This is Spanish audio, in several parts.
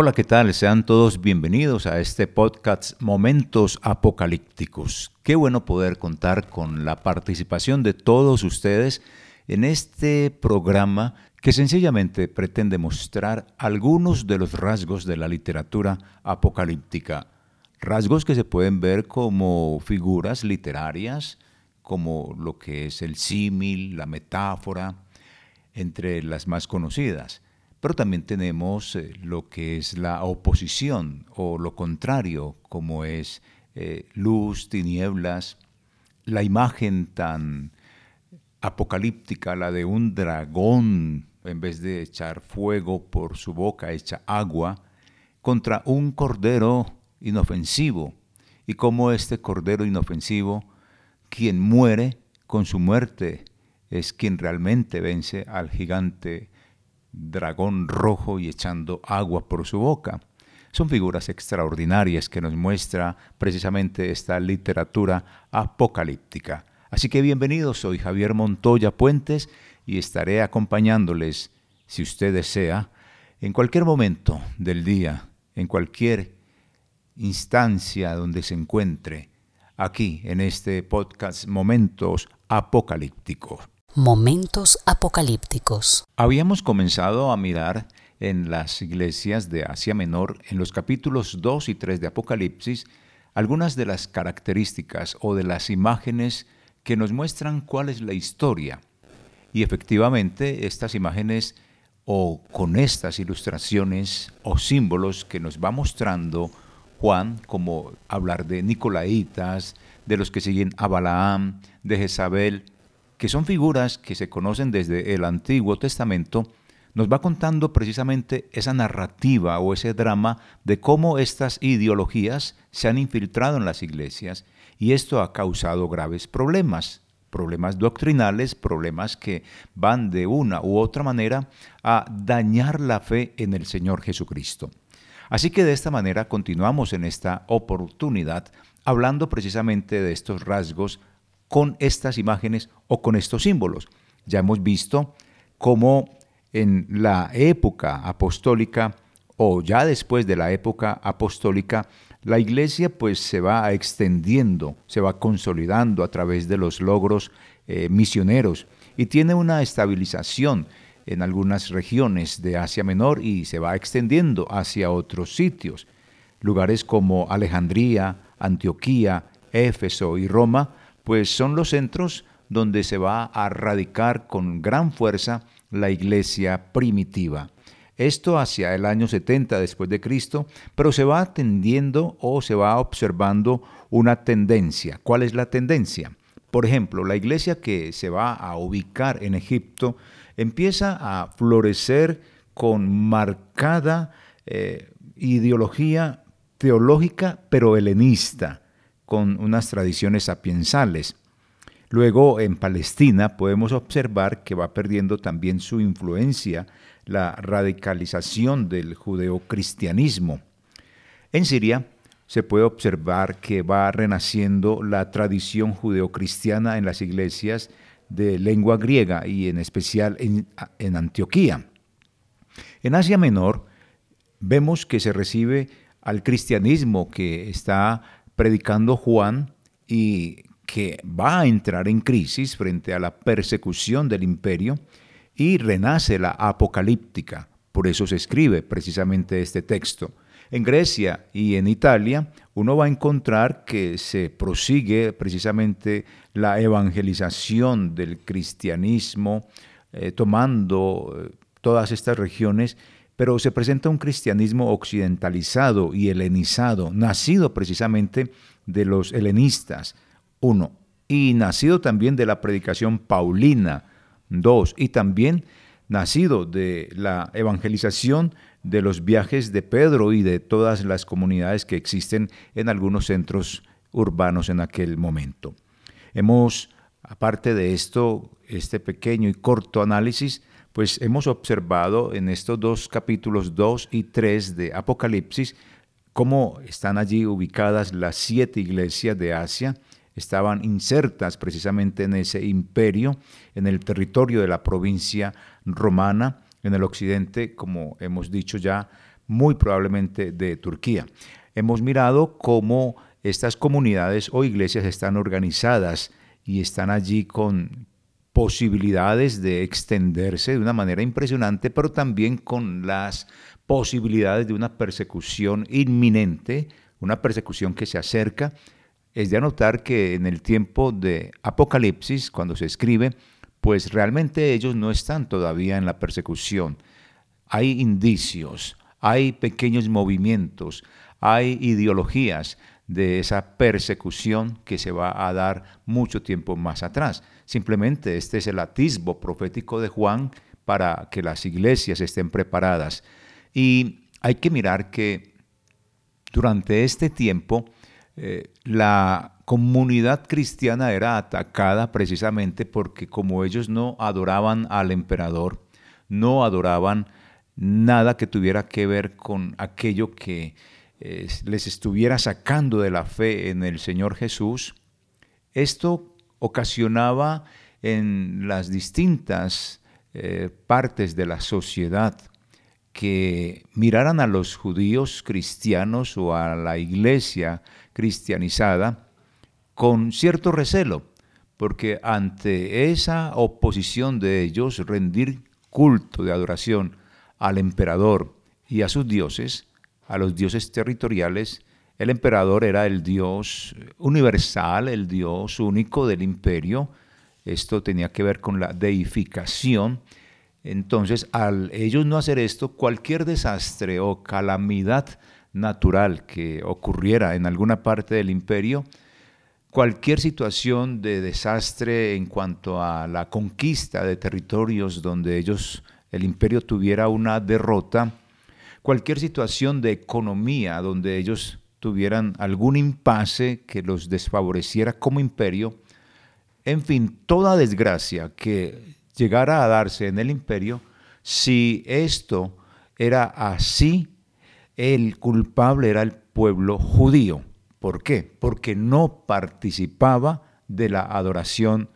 Hola, ¿qué tal? Sean todos bienvenidos a este podcast Momentos Apocalípticos. Qué bueno poder contar con la participación de todos ustedes en este programa que sencillamente pretende mostrar algunos de los rasgos de la literatura apocalíptica. Rasgos que se pueden ver como figuras literarias, como lo que es el símil, la metáfora, entre las más conocidas pero también tenemos eh, lo que es la oposición o lo contrario, como es eh, luz, tinieblas, la imagen tan apocalíptica, la de un dragón, en vez de echar fuego por su boca, echa agua, contra un cordero inofensivo, y como este cordero inofensivo, quien muere con su muerte, es quien realmente vence al gigante dragón rojo y echando agua por su boca. Son figuras extraordinarias que nos muestra precisamente esta literatura apocalíptica. Así que bienvenidos, soy Javier Montoya Puentes y estaré acompañándoles, si usted desea, en cualquier momento del día, en cualquier instancia donde se encuentre, aquí en este podcast Momentos Apocalípticos. Momentos apocalípticos. Habíamos comenzado a mirar en las iglesias de Asia Menor, en los capítulos 2 y 3 de Apocalipsis, algunas de las características o de las imágenes que nos muestran cuál es la historia. Y efectivamente estas imágenes o con estas ilustraciones o símbolos que nos va mostrando Juan, como hablar de Nicolaitas, de los que siguen a Balaam, de Jezabel, que son figuras que se conocen desde el Antiguo Testamento, nos va contando precisamente esa narrativa o ese drama de cómo estas ideologías se han infiltrado en las iglesias y esto ha causado graves problemas, problemas doctrinales, problemas que van de una u otra manera a dañar la fe en el Señor Jesucristo. Así que de esta manera continuamos en esta oportunidad hablando precisamente de estos rasgos con estas imágenes o con estos símbolos. Ya hemos visto cómo en la época apostólica o ya después de la época apostólica, la iglesia pues se va extendiendo, se va consolidando a través de los logros eh, misioneros y tiene una estabilización en algunas regiones de Asia Menor y se va extendiendo hacia otros sitios. Lugares como Alejandría, Antioquía, Éfeso y Roma pues son los centros donde se va a radicar con gran fuerza la iglesia primitiva. Esto hacia el año 70 después de Cristo, pero se va atendiendo o se va observando una tendencia. ¿Cuál es la tendencia? Por ejemplo, la iglesia que se va a ubicar en Egipto empieza a florecer con marcada eh, ideología teológica, pero helenista con unas tradiciones sapiensales. Luego en Palestina podemos observar que va perdiendo también su influencia la radicalización del judeocristianismo. En Siria se puede observar que va renaciendo la tradición judeocristiana en las iglesias de lengua griega y en especial en, en Antioquía. En Asia Menor vemos que se recibe al cristianismo que está predicando Juan y que va a entrar en crisis frente a la persecución del imperio y renace la apocalíptica. Por eso se escribe precisamente este texto. En Grecia y en Italia uno va a encontrar que se prosigue precisamente la evangelización del cristianismo, eh, tomando eh, todas estas regiones pero se presenta un cristianismo occidentalizado y helenizado, nacido precisamente de los helenistas, uno, y nacido también de la predicación paulina, dos, y también nacido de la evangelización de los viajes de Pedro y de todas las comunidades que existen en algunos centros urbanos en aquel momento. Hemos Aparte de esto, este pequeño y corto análisis, pues hemos observado en estos dos capítulos 2 y 3 de Apocalipsis cómo están allí ubicadas las siete iglesias de Asia, estaban insertas precisamente en ese imperio, en el territorio de la provincia romana, en el occidente, como hemos dicho ya, muy probablemente de Turquía. Hemos mirado cómo estas comunidades o iglesias están organizadas y están allí con posibilidades de extenderse de una manera impresionante, pero también con las posibilidades de una persecución inminente, una persecución que se acerca. Es de anotar que en el tiempo de Apocalipsis, cuando se escribe, pues realmente ellos no están todavía en la persecución. Hay indicios, hay pequeños movimientos, hay ideologías de esa persecución que se va a dar mucho tiempo más atrás. Simplemente este es el atisbo profético de Juan para que las iglesias estén preparadas. Y hay que mirar que durante este tiempo eh, la comunidad cristiana era atacada precisamente porque como ellos no adoraban al emperador, no adoraban nada que tuviera que ver con aquello que les estuviera sacando de la fe en el Señor Jesús, esto ocasionaba en las distintas eh, partes de la sociedad que miraran a los judíos cristianos o a la iglesia cristianizada con cierto recelo, porque ante esa oposición de ellos rendir culto de adoración al emperador y a sus dioses, a los dioses territoriales, el emperador era el dios universal, el dios único del imperio. Esto tenía que ver con la deificación. Entonces, al ellos no hacer esto, cualquier desastre o calamidad natural que ocurriera en alguna parte del imperio, cualquier situación de desastre en cuanto a la conquista de territorios donde ellos, el imperio tuviera una derrota, cualquier situación de economía donde ellos tuvieran algún impasse que los desfavoreciera como imperio, en fin, toda desgracia que llegara a darse en el imperio, si esto era así, el culpable era el pueblo judío. ¿Por qué? Porque no participaba de la adoración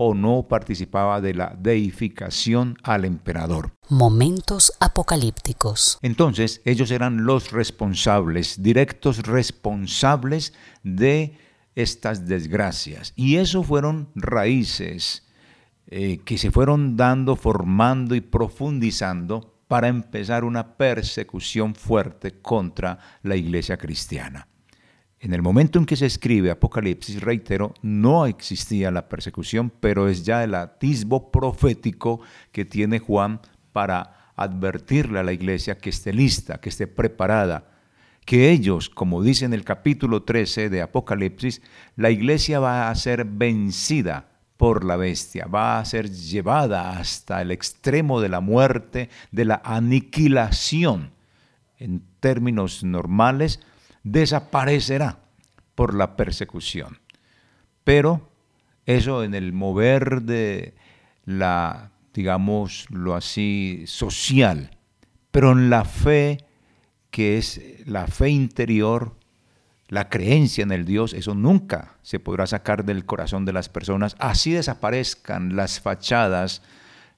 o no participaba de la deificación al emperador. Momentos apocalípticos. Entonces ellos eran los responsables, directos responsables de estas desgracias. Y eso fueron raíces eh, que se fueron dando, formando y profundizando para empezar una persecución fuerte contra la iglesia cristiana. En el momento en que se escribe Apocalipsis, reitero, no existía la persecución, pero es ya el atisbo profético que tiene Juan para advertirle a la iglesia que esté lista, que esté preparada, que ellos, como dice en el capítulo 13 de Apocalipsis, la iglesia va a ser vencida por la bestia, va a ser llevada hasta el extremo de la muerte, de la aniquilación. En términos normales, desaparecerá por la persecución. Pero eso en el mover de la, digámoslo así, social, pero en la fe, que es la fe interior, la creencia en el Dios, eso nunca se podrá sacar del corazón de las personas. Así desaparezcan las fachadas,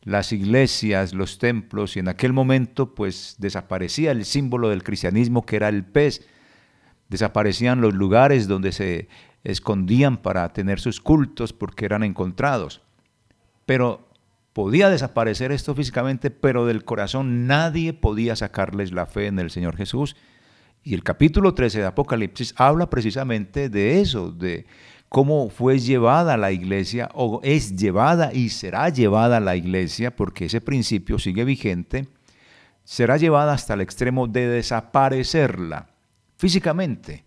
las iglesias, los templos, y en aquel momento pues desaparecía el símbolo del cristianismo que era el pez, Desaparecían los lugares donde se escondían para tener sus cultos porque eran encontrados. Pero podía desaparecer esto físicamente, pero del corazón nadie podía sacarles la fe en el Señor Jesús. Y el capítulo 13 de Apocalipsis habla precisamente de eso, de cómo fue llevada la iglesia, o es llevada y será llevada la iglesia, porque ese principio sigue vigente, será llevada hasta el extremo de desaparecerla físicamente,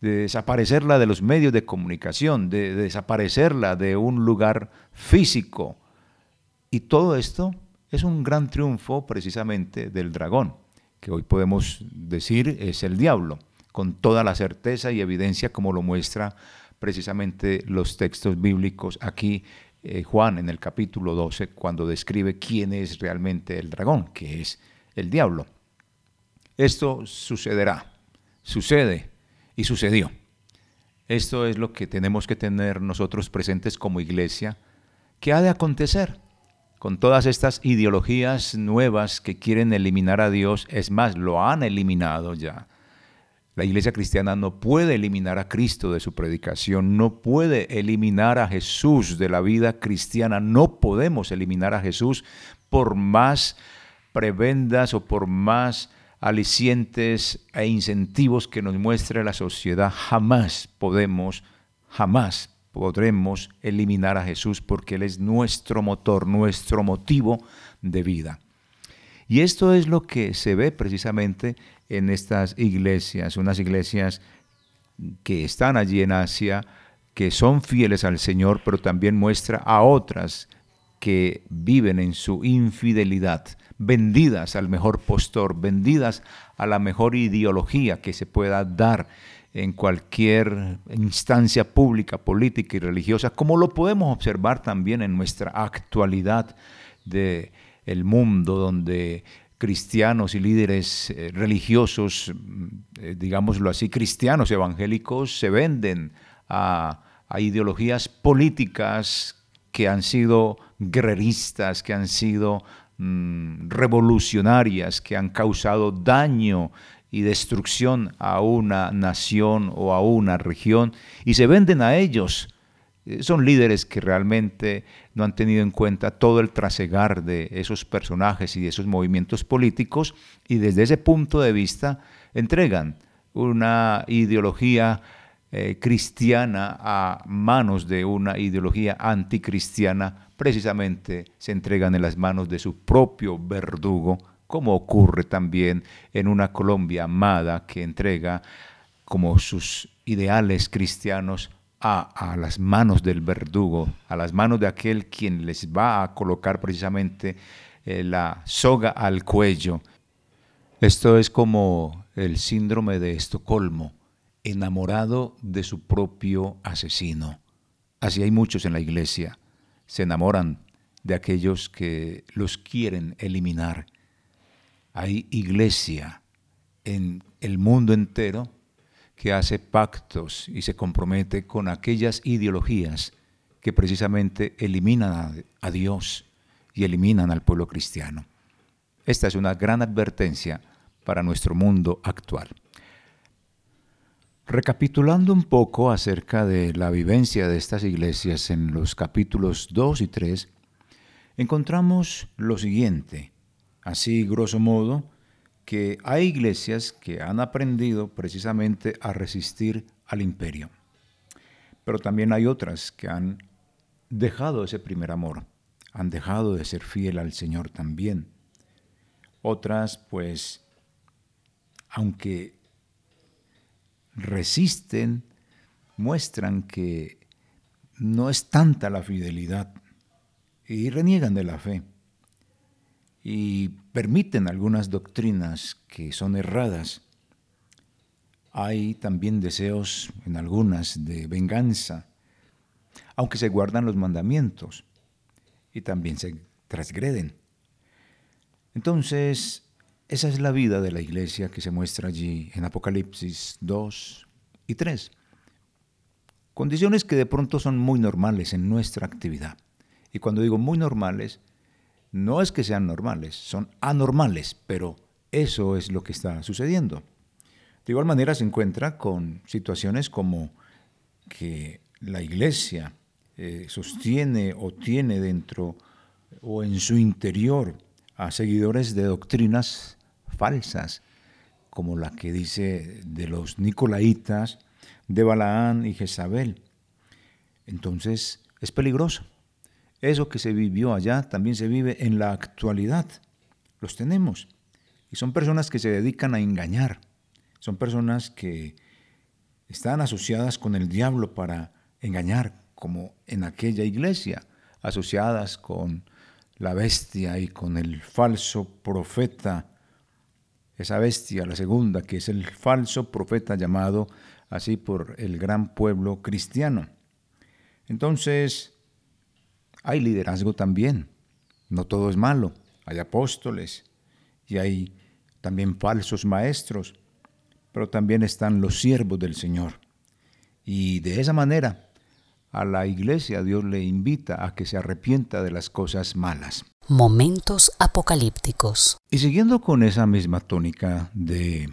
de desaparecerla de los medios de comunicación, de, desaparecerla de un lugar físico. Y todo esto es un gran triunfo precisamente del dragón, que hoy podemos decir es el diablo, con toda la certeza y evidencia como lo muestra precisamente los textos bíblicos aquí. Eh, Juan en el capítulo 12, cuando describe quién es realmente el dragón, que es el diablo. Esto sucederá, sucede y sucedió. Esto es lo que tenemos que tener nosotros presentes como iglesia, que ha de acontecer con todas estas ideologías nuevas que quieren eliminar a Dios, es más, lo han eliminado ya. La iglesia cristiana no puede eliminar a Cristo de su predicación, no puede eliminar a Jesús de la vida cristiana, no podemos eliminar a Jesús por más prebendas o por más alicientes e incentivos que nos muestre la sociedad. Jamás podemos, jamás podremos eliminar a Jesús porque Él es nuestro motor, nuestro motivo de vida. Y esto es lo que se ve precisamente en estas iglesias, unas iglesias que están allí en Asia, que son fieles al Señor, pero también muestra a otras que viven en su infidelidad, vendidas al mejor postor, vendidas a la mejor ideología que se pueda dar en cualquier instancia pública, política y religiosa, como lo podemos observar también en nuestra actualidad de el mundo donde cristianos y líderes eh, religiosos, eh, digámoslo así, cristianos evangélicos, se venden a, ideologías políticas que han sido guerreristas, que han sido mm, revolucionarias, que han causado daño y destrucción a una nación o a una región, y se venden a ellos. Eh, son líderes que realmente no han tenido en cuenta todo el trasegar de esos personajes y de esos movimientos políticos y desde ese punto de vista entregan una ideología eh, cristiana a manos de una ideología anticristiana, precisamente se entregan en las manos de su propio verdugo, como ocurre también en una Colombia amada que entrega como sus ideales cristianos a, las manos del verdugo, a las manos de aquel quien les va a colocar precisamente eh, la soga al cuello. Esto es como el síndrome de Estocolmo, enamorado de su propio asesino. Así hay muchos en la iglesia, se enamoran de aquellos que los quieren eliminar. Hay iglesia en el mundo entero que hace pactos y se compromete con aquellas ideologías que precisamente eliminan a, Dios y eliminan al pueblo cristiano. Esta es una gran advertencia para nuestro mundo actual. Recapitulando un poco acerca de la vivencia de estas iglesias en los capítulos 2 y 3, encontramos lo siguiente, así grosso modo, que hay iglesias que han aprendido precisamente a resistir al imperio, pero también hay otras que han dejado ese primer amor, han dejado de ser fiel al Señor también. Otras, pues, aunque resisten, muestran que no es tanta la fidelidad y reniegan de la fe y permiten algunas doctrinas que son erradas. Hay también deseos en algunas de venganza, aunque se guardan los mandamientos y también se transgreden. Entonces, esa es la vida de la iglesia que se muestra allí en Apocalipsis 2 y 3. Condiciones que de pronto son muy normales en nuestra actividad. Y cuando digo muy normales, no es que sean normales, son anormales, pero eso es lo que está sucediendo. De igual manera se encuentra con situaciones como que la iglesia eh, sostiene o tiene dentro o en su interior a seguidores de doctrinas falsas, como la que dice de los nicolaitas, de Balaán y Jezabel. Entonces es peligroso. Eso que se vivió allá también se vive en la actualidad. Los tenemos. Y son personas que se dedican a engañar. Son personas que están asociadas con el diablo para engañar, como en aquella iglesia, asociadas con la bestia y con el falso profeta. Esa bestia, la segunda, que es el falso profeta llamado así por el gran pueblo cristiano. Entonces, hay liderazgo también. No todo es malo. Hay apóstoles y hay también falsos maestros, pero también están los siervos del Señor. Y de esa manera, a la iglesia Dios le invita a que se arrepienta de las cosas malas. Momentos apocalípticos. Y siguiendo con esa misma tónica de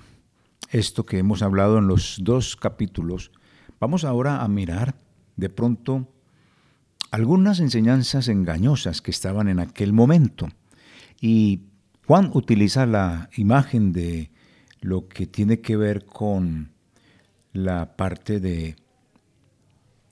esto que hemos hablado en los dos capítulos, vamos ahora a mirar de pronto algunas enseñanzas engañosas que estaban en aquel momento. Y Juan utiliza la imagen de lo que tiene que ver con la parte de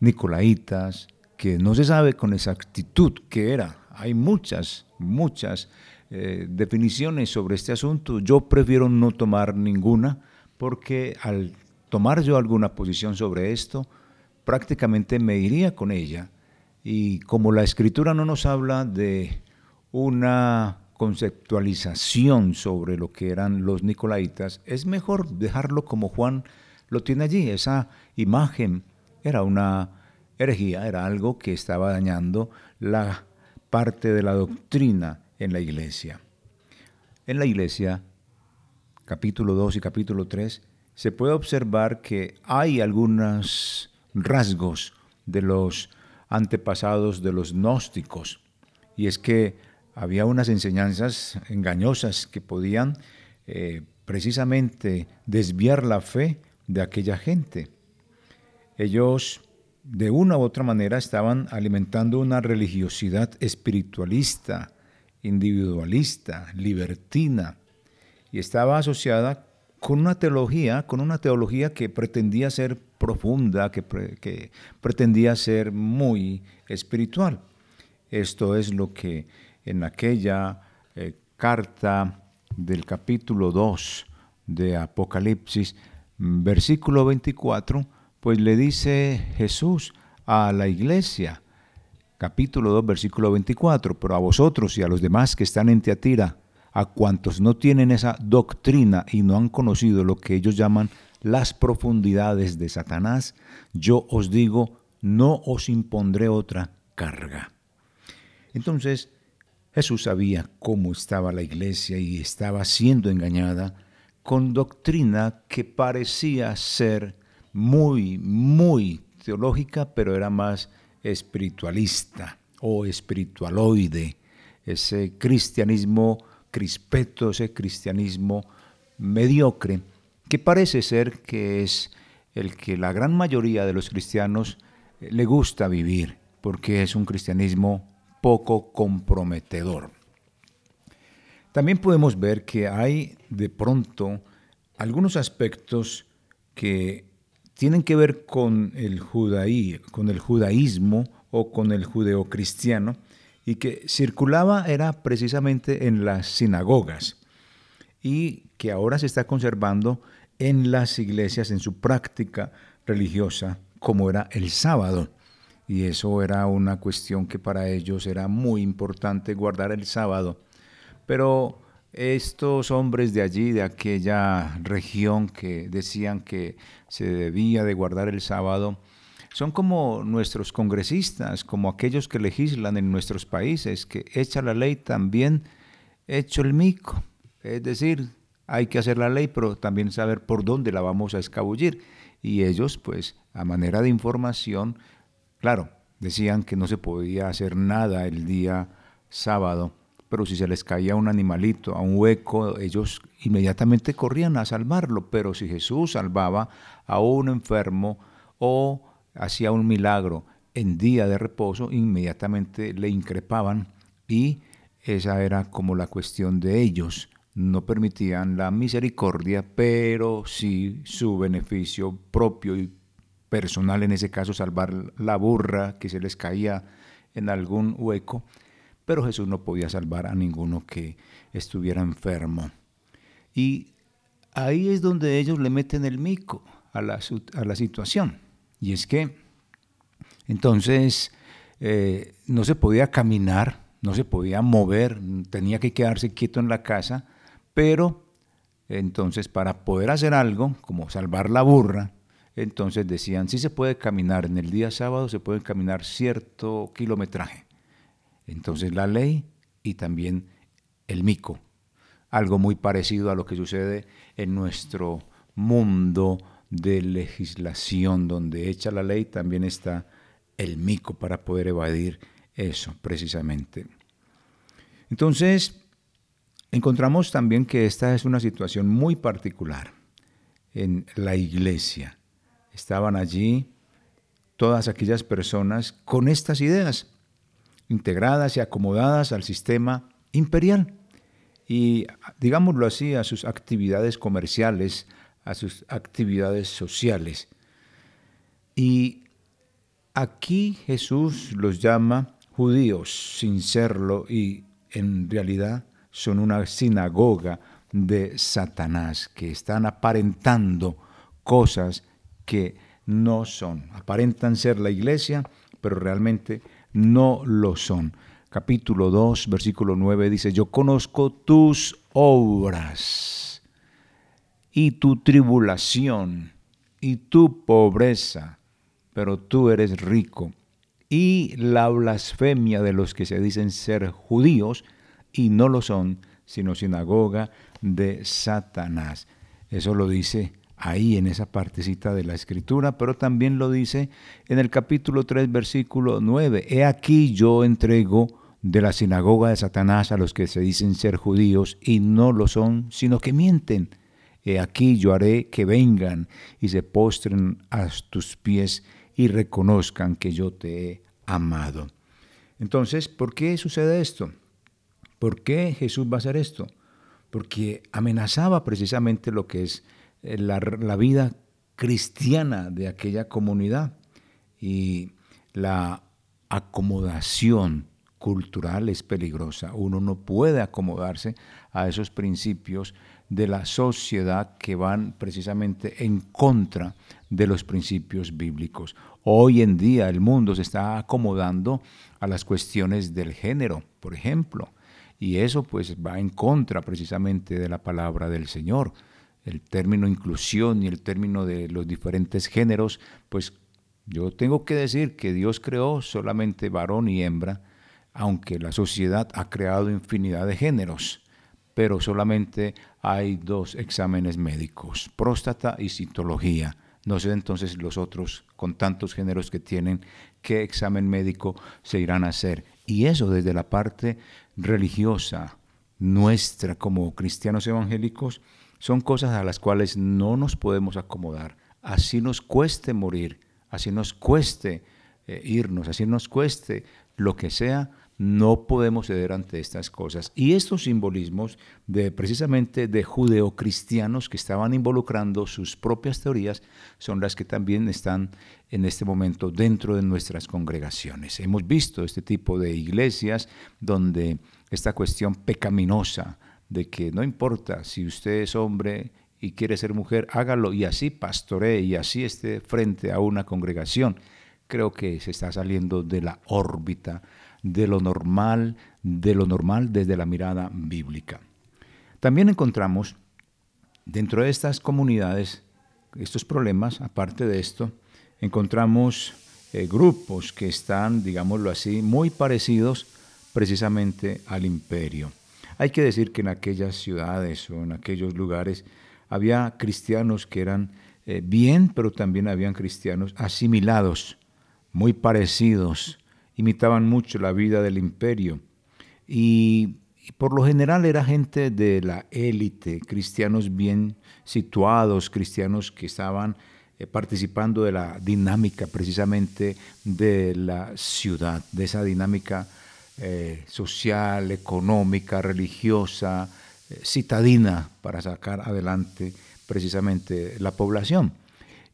Nicolaitas, que no se sabe con exactitud qué era. Hay muchas, muchas eh, definiciones sobre este asunto. Yo prefiero no tomar ninguna porque al tomar yo alguna posición sobre esto, prácticamente me iría con ella y como la escritura no nos habla de una conceptualización sobre lo que eran los nicolaitas, es mejor dejarlo como Juan lo tiene allí. Esa imagen era una herejía, era algo que estaba dañando la parte de la doctrina en la iglesia. En la iglesia, capítulo 2 y capítulo 3, se puede observar que hay algunos rasgos de los antepasados de los gnósticos. Y es que había unas enseñanzas engañosas que podían eh, precisamente desviar la fe de aquella gente. Ellos de una u otra manera estaban alimentando una religiosidad espiritualista, individualista, libertina, y estaba asociada con una teología, con una teología que pretendía ser profunda, que, pretendía ser muy espiritual. Esto es lo que en aquella eh, carta del capítulo 2 de Apocalipsis, versículo 24, pues le dice Jesús a la iglesia, capítulo 2, versículo 24, pero a vosotros y a los demás que están en Teatira, a cuantos no tienen esa doctrina y no han conocido lo que ellos llaman las profundidades de Satanás, yo os digo, no os impondré otra carga. Entonces, Jesús sabía cómo estaba la iglesia y estaba siendo engañada con doctrina que parecía ser muy, muy teológica, pero era más espiritualista o espiritualoide, ese cristianismo crispeto, ese cristianismo mediocre que parece ser que es el que la gran mayoría de los cristianos eh, le gusta vivir, porque es un cristianismo poco comprometedor. También podemos ver que hay de pronto algunos aspectos que tienen que ver con el, judaí, con el judaísmo o con el judeocristiano y que circulaba era precisamente en las sinagogas y que ahora se está conservando en las iglesias, en su práctica religiosa, como era el sábado. Y eso era una cuestión que para ellos era muy importante guardar el sábado. Pero estos hombres de allí, de aquella región que decían que se debía de guardar el sábado, son como nuestros congresistas, como aquellos que legislan en nuestros países, que echa la ley también hecho el mico. Es decir, hay que hacer la ley, pero también saber por dónde la vamos a escabullir. Y ellos, pues, a manera de información, claro, decían que no se podía hacer nada el día sábado, pero si se les caía un animalito a un hueco, ellos inmediatamente corrían a salvarlo. Pero si Jesús salvaba a un enfermo o hacía un milagro en día de reposo, inmediatamente le increpaban y esa era como la cuestión de ellos no permitían la misericordia, pero sí su beneficio propio y personal, en ese caso salvar la burra que se les caía en algún hueco, pero Jesús no podía salvar a ninguno que estuviera enfermo. Y ahí es donde ellos le meten el mico a la, situación. Y es que entonces eh, no se podía caminar, no se podía mover, tenía que quedarse quieto en la casa pero entonces para poder hacer algo, como salvar la burra, entonces decían, sí se puede caminar, en el día sábado se puede caminar cierto kilometraje. Entonces la ley y también el mico, algo muy parecido a lo que sucede en nuestro mundo de legislación, donde hecha la ley también está el mico para poder evadir eso precisamente. Entonces, encontramos también que esta es una situación muy particular en la iglesia. Estaban allí todas aquellas personas con estas ideas, integradas y acomodadas al sistema imperial y, digámoslo así, a sus actividades comerciales, a sus actividades sociales. Y aquí Jesús los llama judíos sin serlo y en realidad son una sinagoga de Satanás que están aparentando cosas que no son. Aparentan ser la iglesia, pero realmente no lo son. Capítulo 2, versículo 9 dice, yo conozco tus obras y tu tribulación y tu pobreza, pero tú eres rico. Y la blasfemia de los que se dicen ser judíos y no lo son, sino sinagoga de Satanás. Eso lo dice ahí en esa partecita de la escritura, pero también lo dice en el capítulo 3, versículo 9. He aquí yo entrego de la sinagoga de Satanás a los que se dicen ser judíos y no lo son, sino que mienten. He aquí yo haré que vengan y se postren a tus pies y reconozcan que yo te he amado. Entonces, ¿por qué sucede esto? ¿Por qué Jesús va a hacer esto? Porque amenazaba precisamente lo que es la, la vida cristiana de aquella comunidad y la acomodación cultural es peligrosa. Uno no puede acomodarse a esos principios de la sociedad que van precisamente en contra de los principios bíblicos. Hoy en día el mundo se está acomodando a las cuestiones del género, por ejemplo, y eso pues va en contra precisamente de la palabra del Señor. El término inclusión y el término de los diferentes géneros, pues yo tengo que decir que Dios creó solamente varón y hembra, aunque la sociedad ha creado infinidad de géneros, pero solamente hay dos exámenes médicos, próstata y citología. No sé entonces los otros, con tantos géneros que tienen, qué examen médico se irán a hacer. Y eso desde la parte religiosa nuestra como cristianos evangélicos son cosas a las cuales no nos podemos acomodar. Así nos cueste morir, así nos cueste eh, irnos, así nos cueste lo que sea, no podemos ceder ante estas cosas. Y estos simbolismos de precisamente de judeocristianos que estaban involucrando sus propias teorías son las que también están en este momento dentro de nuestras congregaciones. Hemos visto este tipo de iglesias donde esta cuestión pecaminosa de que no importa si usted es hombre y quiere ser mujer, hágalo y así pastoree y así esté frente a una congregación. Creo que se está saliendo de la órbita de lo normal, de lo normal desde la mirada bíblica. También encontramos dentro de estas comunidades estos problemas, aparte de esto, encontramos eh, grupos que están, digámoslo así, muy parecidos precisamente al imperio. Hay que decir que en aquellas ciudades o en aquellos lugares había cristianos que eran eh, bien, pero también habían cristianos asimilados, muy parecidos imitaban mucho la vida del imperio. Y, por lo general era gente de la élite, cristianos bien situados, cristianos que estaban eh, participando de la dinámica precisamente de la ciudad, de esa dinámica eh, social, económica, religiosa, eh, citadina para sacar adelante precisamente la población.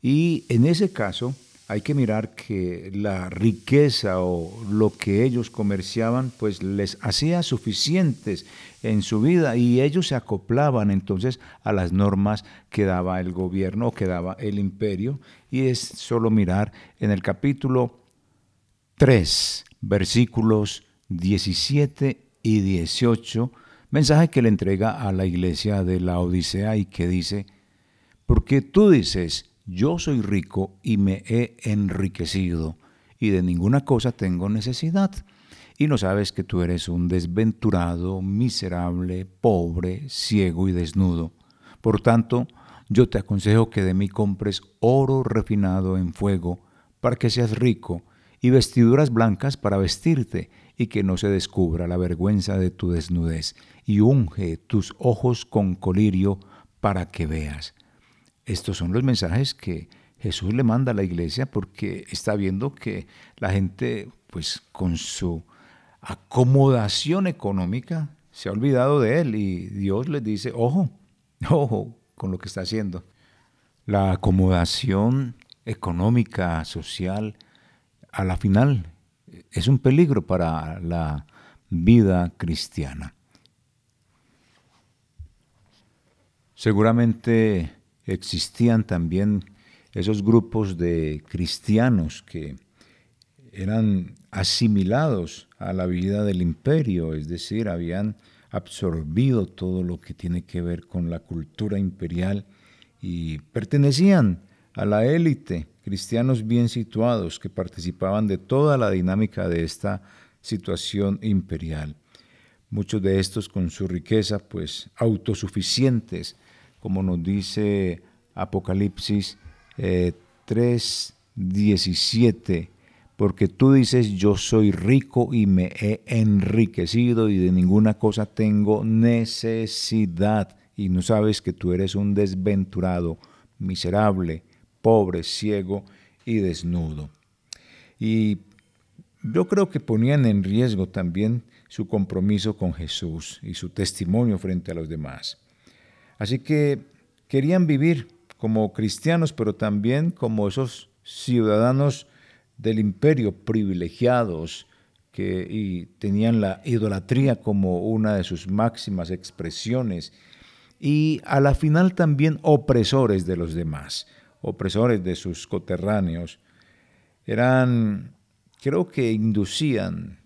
Y en ese caso, hay que mirar que la riqueza o lo que ellos comerciaban pues les hacía suficientes en su vida y ellos se acoplaban entonces a las normas que daba el gobierno o que daba el imperio y es solo mirar en el capítulo 3 versículos 17 y 18 mensaje que le entrega a la iglesia de la Odisea y que dice porque tú dices yo soy rico y me he enriquecido, y de ninguna cosa tengo necesidad. Y no sabes que tú eres un desventurado, miserable, pobre, ciego y desnudo. Por tanto, yo te aconsejo que de mí compres oro refinado en fuego, para que seas rico, y vestiduras blancas para vestirte, y que no se descubra la vergüenza de tu desnudez, y unge tus ojos con colirio para que veas. Estos son los mensajes que Jesús le manda a la iglesia porque está viendo que la gente, pues con su acomodación económica, se ha olvidado de él y Dios les dice, ojo, ojo con lo que está haciendo. La acomodación económica, social, a la final es un peligro para la vida cristiana. Seguramente existían también esos grupos de cristianos que eran asimilados a la vida del imperio, es decir, habían absorbido todo lo que tiene que ver con la cultura imperial y pertenecían a la élite, cristianos bien situados que participaban de toda la dinámica de esta situación imperial. Muchos de estos con su riqueza, pues autosuficientes, como nos dice Apocalipsis 3:17, eh, porque tú dices, yo soy rico y me he enriquecido y de ninguna cosa tengo necesidad, y no sabes que tú eres un desventurado, miserable, pobre, ciego y desnudo. Y yo creo que ponían en riesgo también su compromiso con Jesús y su testimonio frente a los demás. Así que querían vivir como cristianos, pero también como esos ciudadanos del imperio privilegiados que tenían la idolatría como una de sus máximas expresiones y a la final también opresores de los demás, opresores de sus coterráneos. Eran, creo que inducían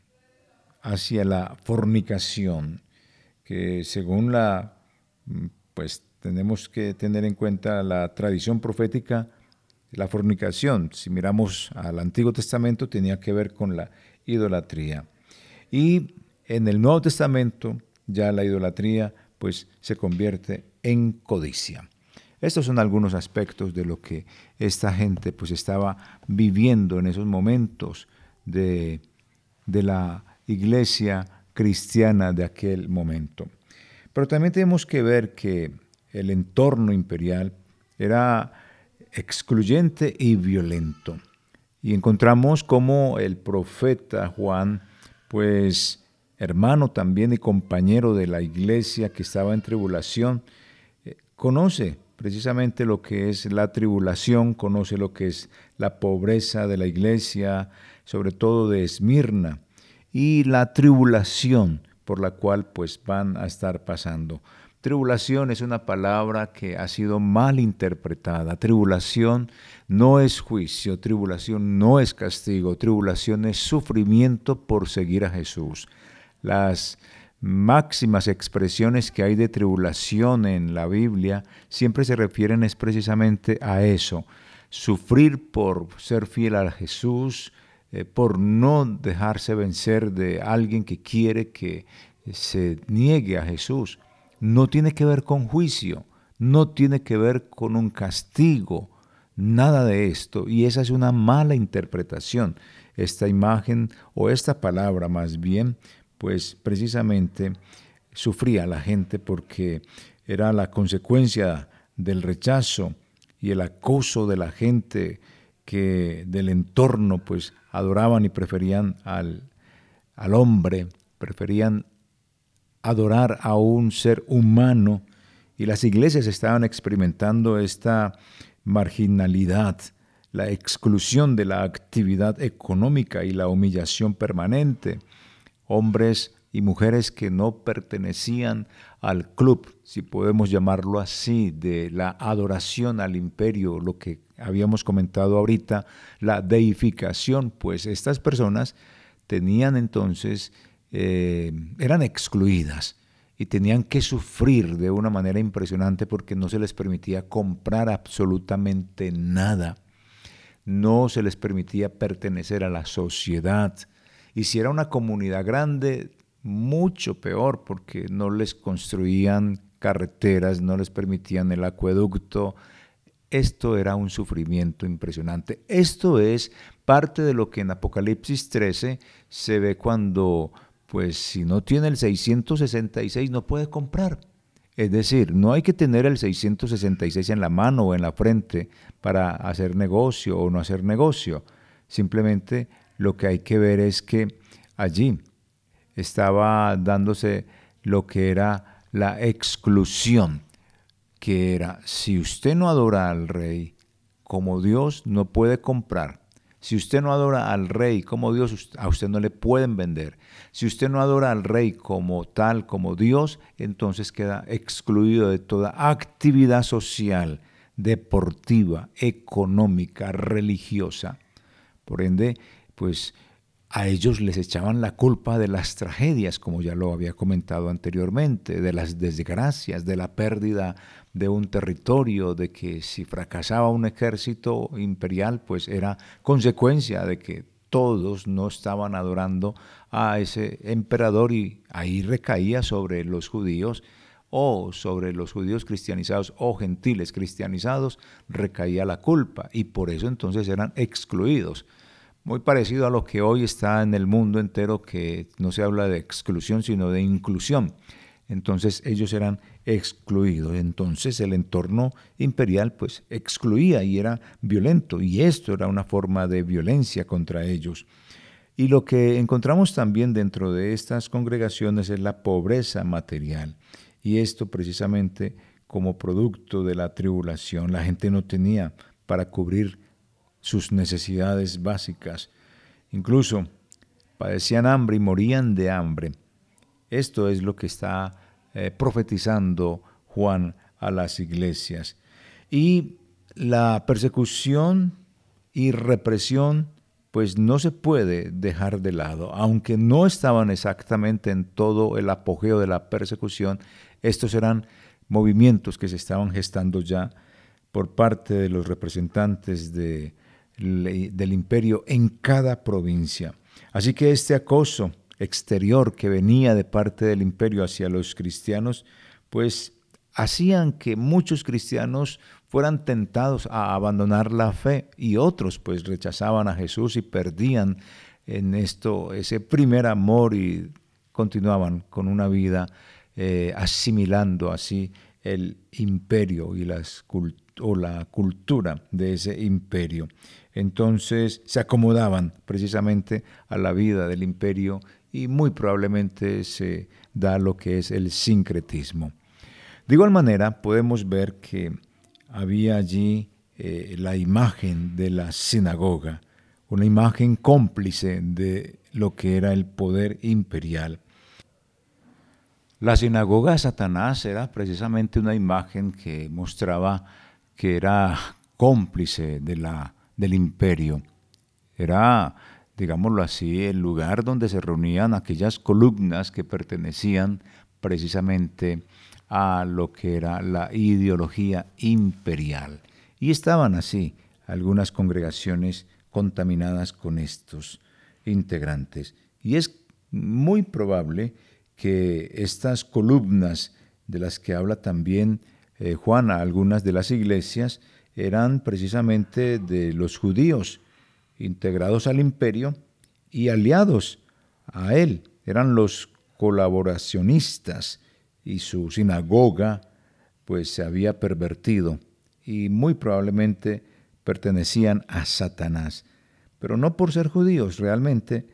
hacia la fornicación, que según la pues tenemos que tener en cuenta la tradición profética, la fornicación. Si miramos al Antiguo Testamento, tenía que ver con la idolatría. Y en el Nuevo Testamento, ya la idolatría pues se convierte en codicia. Estos son algunos aspectos de lo que esta gente pues estaba viviendo en esos momentos de, de la iglesia cristiana de aquel momento. Pero también tenemos que ver que el entorno imperial era excluyente y violento. Y encontramos como el profeta Juan, pues hermano también y compañero de la iglesia que estaba en tribulación, eh, conoce precisamente lo que es la tribulación, conoce lo que es la pobreza de la iglesia, sobre todo de Esmirna, y la tribulación por la cual pues van a estar pasando. Tribulación es una palabra que ha sido mal interpretada. Tribulación no es juicio, tribulación no es castigo, tribulación es sufrimiento por seguir a Jesús. Las máximas expresiones que hay de tribulación en la Biblia siempre se refieren es precisamente a eso, sufrir por ser fiel a Jesús, eh, por no dejarse vencer de alguien que quiere que se niegue a Jesús. No tiene que ver con juicio, no tiene que ver con un castigo, nada de esto. Y esa es una mala interpretación. Esta imagen o esta palabra más bien, pues precisamente sufría la gente porque era la consecuencia del rechazo y el acoso de la gente que del entorno pues adoraban y preferían al, al hombre, preferían adorar a un ser humano y las iglesias estaban experimentando esta marginalidad, la exclusión de la actividad económica y la humillación permanente. Hombres y mujeres que no pertenecían al club, si podemos llamarlo así, de la adoración al imperio, lo que habíamos comentado ahorita, la deificación, pues estas personas tenían entonces, eh, eran excluidas y tenían que sufrir de una manera impresionante porque no se les permitía comprar absolutamente nada, no se les permitía pertenecer a la sociedad. Y si era una comunidad grande, mucho peor porque no les construían carreteras, no les permitían el acueducto. Esto era un sufrimiento impresionante. Esto es parte de lo que en Apocalipsis 13 se ve cuando, pues si no tiene el 666 no puede comprar. Es decir, no hay que tener el 666 en la mano o en la frente para hacer negocio o no hacer negocio. Simplemente lo que hay que ver es que allí estaba dándose lo que era la exclusión, que era, si usted no adora al rey como Dios, no puede comprar. Si usted no adora al rey como Dios, a usted no le pueden vender. Si usted no adora al rey como tal, como Dios, entonces queda excluido de toda actividad social, deportiva, económica, religiosa. Por ende, pues a ellos les echaban la culpa de las tragedias, como ya lo había comentado anteriormente, de las desgracias, de la pérdida de un territorio, de que si fracasaba un ejército imperial, pues era consecuencia de que todos no estaban adorando a ese emperador y ahí recaía sobre los judíos o sobre los judíos cristianizados o gentiles cristianizados, recaía la culpa. Y por eso entonces eran excluidos muy parecido a lo que hoy está en el mundo entero, que no se habla de exclusión, sino de inclusión. Entonces ellos eran excluidos. Entonces el entorno imperial pues excluía y era violento. Y esto era una forma de violencia contra ellos. Y lo que encontramos también dentro de estas congregaciones es la pobreza material. Y esto precisamente como producto de la tribulación. La gente no tenía para cubrir sus necesidades básicas. Incluso padecían hambre y morían de hambre. Esto es lo que está eh, profetizando Juan a las iglesias. Y la persecución y represión pues no se puede dejar de lado. Aunque no estaban exactamente en todo el apogeo de la persecución, estos eran movimientos que se estaban gestando ya por parte de los representantes de del imperio en cada provincia. Así que este acoso exterior que venía de parte del imperio hacia los cristianos, pues hacían que muchos cristianos fueran tentados a abandonar la fe y otros pues rechazaban a Jesús y perdían en esto ese primer amor y continuaban con una vida eh, asimilando así el imperio y o la cultura de ese imperio entonces se acomodaban precisamente a la vida del imperio y muy probablemente se da lo que es el sincretismo. De igual manera, podemos ver que había allí eh, la imagen de la sinagoga, una imagen cómplice de lo que era el poder imperial. La sinagoga de Satanás era precisamente una imagen que mostraba que era cómplice de la del imperio. Era, digámoslo así, el lugar donde se reunían aquellas columnas que pertenecían precisamente a lo que era la ideología imperial. Y estaban así algunas congregaciones contaminadas con estos integrantes. Y es muy probable que estas columnas de las que habla también eh, Juan a algunas de las iglesias eran precisamente de los judíos integrados al imperio y aliados a él. Eran los colaboracionistas y su sinagoga pues se había pervertido y muy probablemente pertenecían a Satanás, pero no por ser judíos realmente,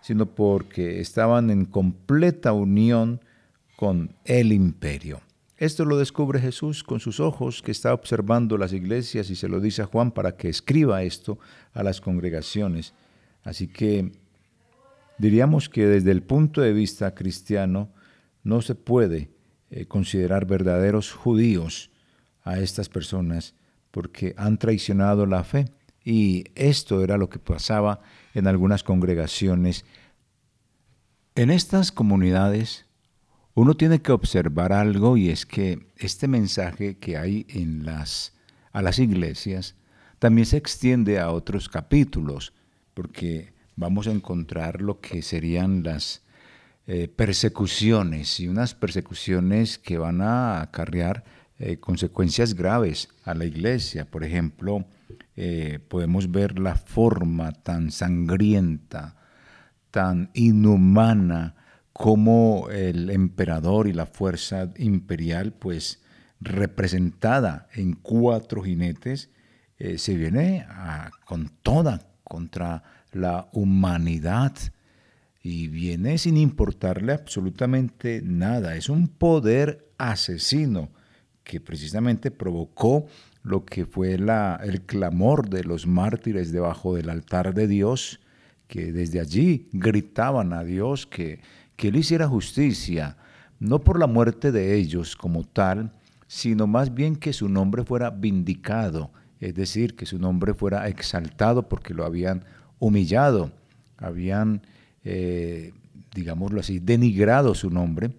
sino porque estaban en completa unión con el imperio. Esto lo descubre Jesús con sus ojos que está observando las iglesias y se lo dice a Juan para que escriba esto a las congregaciones. Así que diríamos que desde el punto de vista cristiano no se puede eh, considerar verdaderos judíos a estas personas porque han traicionado la fe. Y esto era lo que pasaba en algunas congregaciones. En estas comunidades uno tiene que observar algo y es que este mensaje que hay en las, a las iglesias también se extiende a otros capítulos, porque vamos a encontrar lo que serían las eh, persecuciones y unas persecuciones que van a acarrear eh, consecuencias graves a la iglesia. Por ejemplo, eh, podemos ver la forma tan sangrienta, tan inhumana, como el emperador y la fuerza imperial, pues representada en cuatro jinetes, se viene con toda contra la humanidad y viene sin importarle absolutamente nada. Es un poder asesino que precisamente provocó lo que fue la, el clamor de los mártires debajo del altar de Dios, que desde allí gritaban a Dios que, que Él hiciera justicia, no por la muerte de ellos como tal, sino más bien que su nombre fuera vindicado, es decir, que su nombre fuera exaltado porque lo habían humillado, habían eh, digámoslo así, denigrado su nombre,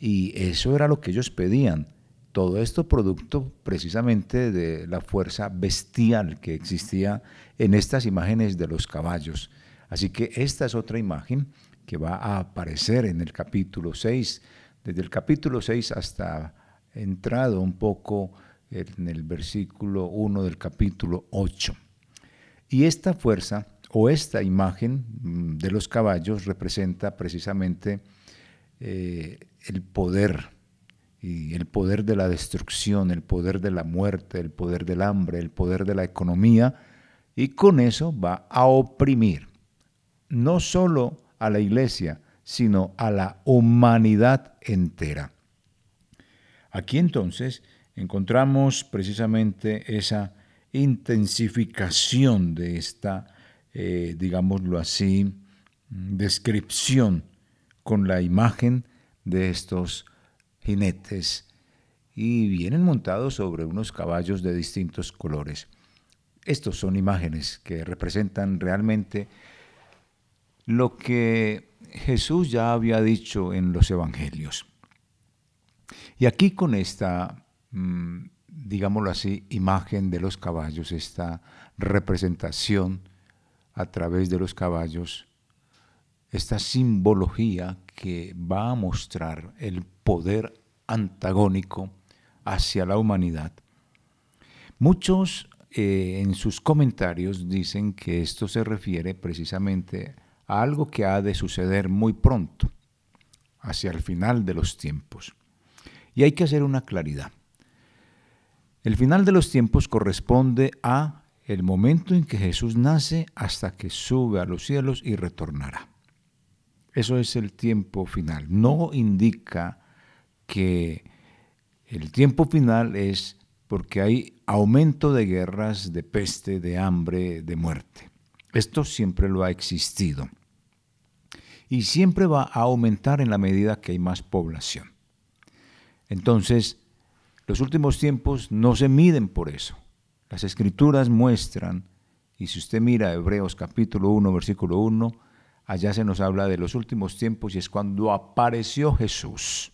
y eso era lo que ellos pedían. Todo esto producto precisamente de la fuerza bestial que existía en estas imágenes de los caballos. Así que esta es otra imagen que va a aparecer en el capítulo 6, desde el capítulo 6 hasta entrado un poco en el versículo 1 del capítulo 8. Y esta fuerza o esta imagen mm, de los caballos representa precisamente eh, el poder, y el poder de la destrucción, el poder de la muerte, el poder del hambre, el poder de la economía, y con eso va a oprimir no solo a la iglesia, sino a la humanidad entera. Aquí entonces encontramos precisamente esa intensificación de esta eh, digámoslo así, descripción con la imagen de estos jinetes y vienen montados sobre unos caballos de distintos colores. Estos son imágenes que representan realmente lo que Jesús ya había dicho en los evangelios. Y aquí con esta, mm, digámoslo así, imagen de los caballos, esta representación a través de los caballos esta simbología que va a mostrar el poder antagónico hacia la humanidad. Muchos eh, en sus comentarios dicen que esto se refiere precisamente a algo que ha de suceder muy pronto, hacia el final de los tiempos. Y hay que hacer una claridad. El final de los tiempos corresponde a el momento en que Jesús nace hasta que sube a los cielos y retornará. Eso es el tiempo final. No indica que el tiempo final es porque hay aumento de guerras, de peste, de hambre, de muerte. Esto siempre lo ha existido. Y siempre va a aumentar en la medida que hay más población. Entonces, los últimos tiempos no se miden por eso. Las escrituras muestran, y si usted mira Hebreos capítulo 1, versículo 1, allá se nos habla de los últimos tiempos y es cuando apareció Jesús.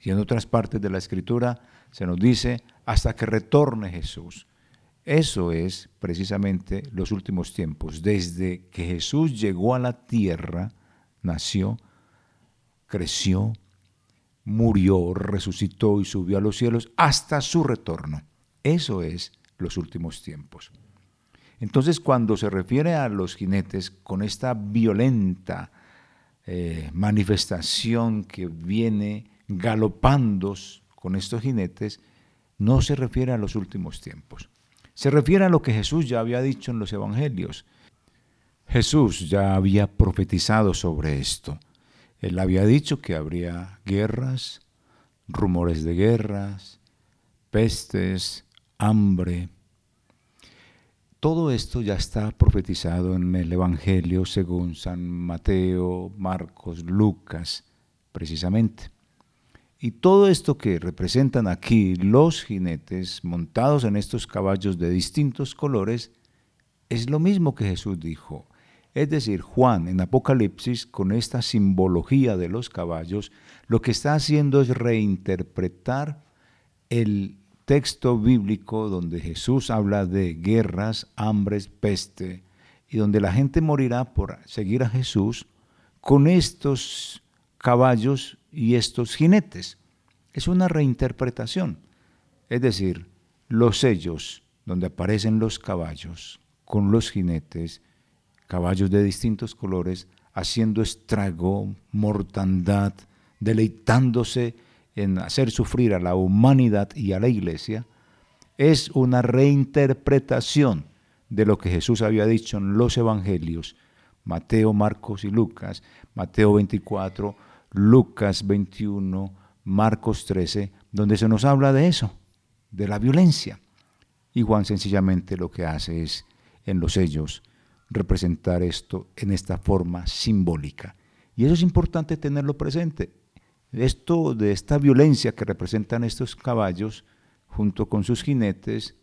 Y en otras partes de la escritura se nos dice hasta que retorne Jesús. Eso es precisamente los últimos tiempos. Desde que Jesús llegó a la tierra, nació, creció, murió, resucitó y subió a los cielos hasta su retorno. Eso es los últimos tiempos. Entonces, cuando se refiere a los jinetes con esta violenta eh, manifestación que viene galopando con estos jinetes, no se refiere a los últimos tiempos. Se refiere a lo que Jesús ya había dicho en los evangelios. Jesús ya había profetizado sobre esto. Él había dicho que habría guerras, rumores de guerras, pestes, hambre. Todo esto ya está profetizado en el Evangelio según San Mateo, Marcos, Lucas, precisamente. Y todo esto que representan aquí los jinetes montados en estos caballos de distintos colores es lo mismo que Jesús dijo. Es decir, Juan en Apocalipsis, con esta simbología de los caballos, lo que está haciendo es reinterpretar el texto bíblico donde Jesús habla de guerras, hambres, peste, y donde la gente morirá por seguir a Jesús con estos caballos y estos jinetes. Es una reinterpretación. Es decir, los sellos donde aparecen los caballos con los jinetes, caballos de distintos colores, haciendo estrago, mortandad, deleitándose en hacer sufrir a la humanidad y a la iglesia, es una reinterpretación de lo que Jesús había dicho en los evangelios, Mateo, Marcos y Lucas, Mateo 24, Lucas 21, Marcos 13, donde se nos habla de eso, de la violencia. Y Juan sencillamente lo que hace es, en los sellos, representar esto en esta forma simbólica. Y eso es importante tenerlo presente. Esto de esta violencia que representan estos caballos junto con sus jinetes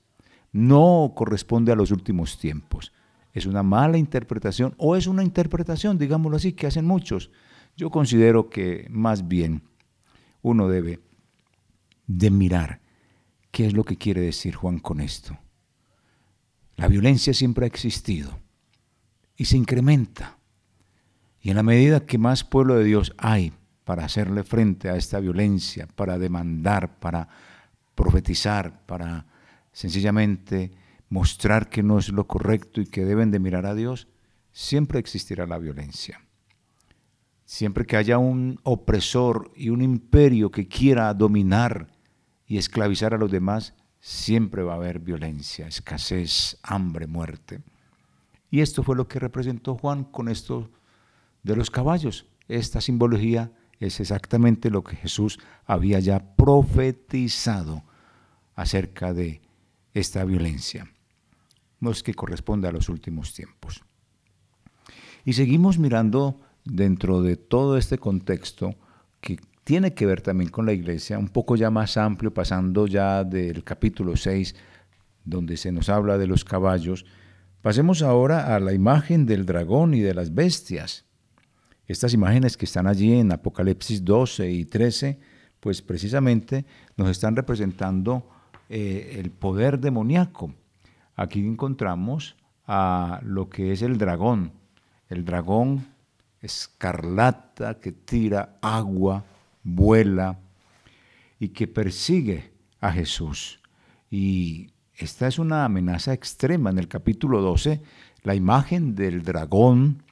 no corresponde a los últimos tiempos. Es una mala interpretación o es una interpretación, digámoslo así, que hacen muchos. Yo considero que más bien uno debe de mirar qué es lo que quiere decir Juan con esto. La violencia siempre ha existido y se incrementa. Y en la medida que más pueblo de Dios hay para hacerle frente a esta violencia, para demandar, para profetizar, para sencillamente mostrar que no es lo correcto y que deben de mirar a Dios, siempre existirá la violencia. Siempre que haya un opresor y un imperio que quiera dominar y esclavizar a los demás, siempre va a haber violencia, escasez, hambre, muerte. Y esto fue lo que representó Juan con esto de los caballos, esta simbología es exactamente lo que Jesús había ya profetizado acerca de esta violencia. No es que corresponde a los últimos tiempos. Y seguimos mirando dentro de todo este contexto que tiene que ver también con la iglesia, un poco ya más amplio, pasando ya del capítulo 6, donde se nos habla de los caballos, pasemos ahora a la imagen del dragón y de las bestias. Estas imágenes que están allí en Apocalipsis 12 y 13, pues precisamente nos están representando eh, el poder demoníaco. Aquí encontramos a lo que es el dragón, el dragón escarlata que tira agua, vuela y que persigue a Jesús. Y esta es una amenaza extrema. En el capítulo 12, la imagen del dragón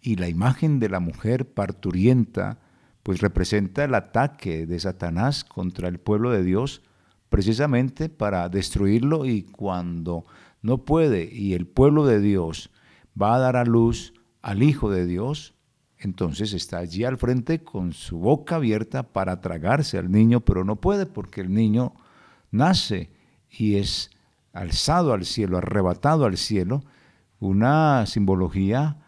y la imagen de la mujer parturienta, pues representa el ataque de Satanás contra el pueblo de Dios, precisamente para destruirlo y cuando no puede y el pueblo de Dios va a dar a luz al Hijo de Dios, entonces está allí al frente con su boca abierta para tragarse al niño, pero no puede porque el niño nace y es alzado al cielo, arrebatado al cielo, una simbología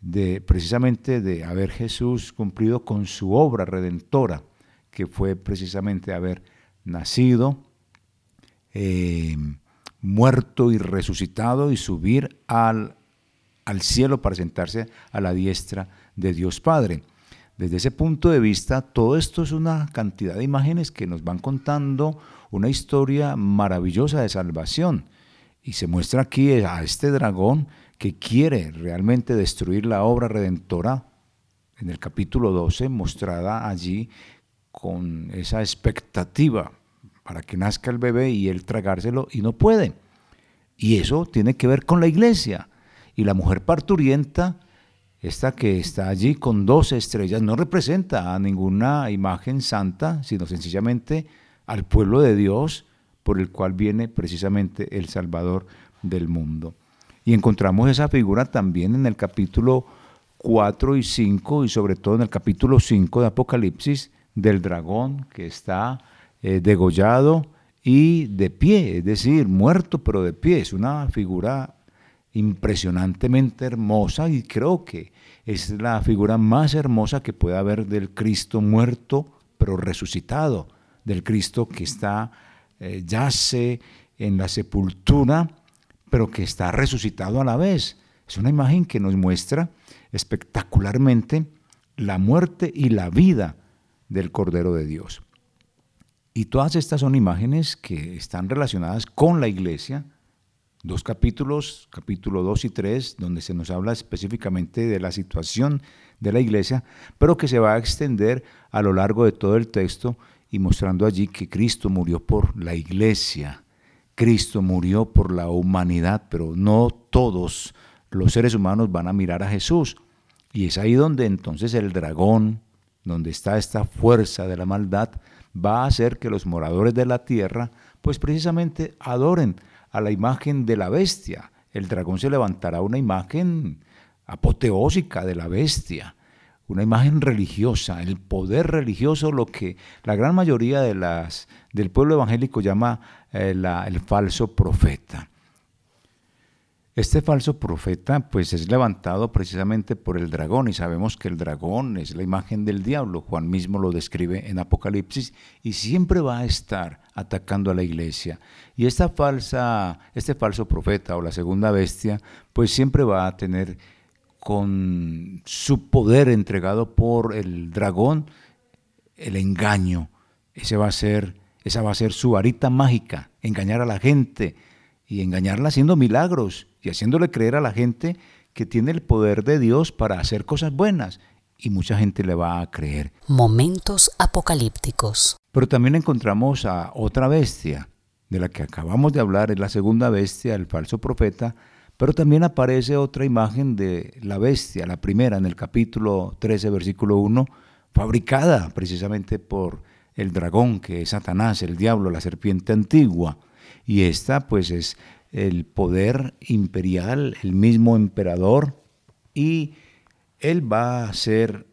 de precisamente de haber Jesús cumplido con su obra redentora, que fue precisamente haber nacido, eh, muerto y resucitado y subir al, al cielo para sentarse a la diestra de Dios Padre. Desde ese punto de vista, todo esto es una cantidad de imágenes que nos van contando una historia maravillosa de salvación. Y se muestra aquí a este dragón que quiere realmente destruir la obra redentora, en el capítulo 12, mostrada allí con esa expectativa para que nazca el bebé y él tragárselo y no puede. Y eso tiene que ver con la iglesia. Y la mujer parturienta, esta que está allí con dos estrellas, no representa a ninguna imagen santa, sino sencillamente al pueblo de Dios por el cual viene precisamente el Salvador del mundo. Y encontramos esa figura también en el capítulo 4 y 5 y sobre todo en el capítulo 5 de Apocalipsis del dragón que está eh, degollado y de pie, es decir, muerto pero de pie. Es una figura impresionantemente hermosa y creo que es la figura más hermosa que puede haber del Cristo muerto pero resucitado, del Cristo que está, eh, yace en la sepultura pero que está resucitado a la vez. Es una imagen que nos muestra espectacularmente la muerte y la vida del Cordero de Dios. Y todas estas son imágenes que están relacionadas con la iglesia. Dos capítulos, capítulo 2 y 3, donde se nos habla específicamente de la situación de la iglesia, pero que se va a extender a lo largo de todo el texto y mostrando allí que Cristo murió por la iglesia, Cristo murió por la humanidad, pero no todos los seres humanos van a mirar a Jesús. Y es ahí donde entonces el dragón, donde está esta fuerza de la maldad, va a hacer que los moradores de la tierra, pues precisamente adoren a la imagen de la bestia. El dragón se levantará una imagen apoteósica de la bestia, una imagen religiosa, el poder religioso, lo que la gran mayoría de las, del pueblo evangélico llama eh, el falso profeta. Este falso profeta pues es levantado precisamente por el dragón y sabemos que el dragón es la imagen del diablo, Juan mismo lo describe en Apocalipsis y siempre va a estar atacando a la iglesia. Y esta falsa, este falso profeta o la segunda bestia pues siempre va a tener con su poder entregado por el dragón el engaño. Ese va a ser, esa va a ser su varita mágica, engañar a la gente y engañarla haciendo milagros y haciéndole creer a la gente que tiene el poder de Dios para hacer cosas buenas y mucha gente le va a creer. Momentos apocalípticos. Pero también encontramos a otra bestia, de la que acabamos de hablar, es la segunda bestia, el falso profeta, pero también aparece otra imagen de la bestia, la primera en el capítulo 13, versículo 1, fabricada precisamente por el dragón, que es Satanás, el diablo, la serpiente antigua. Y esta pues es el poder imperial, el mismo emperador, y él va a hacer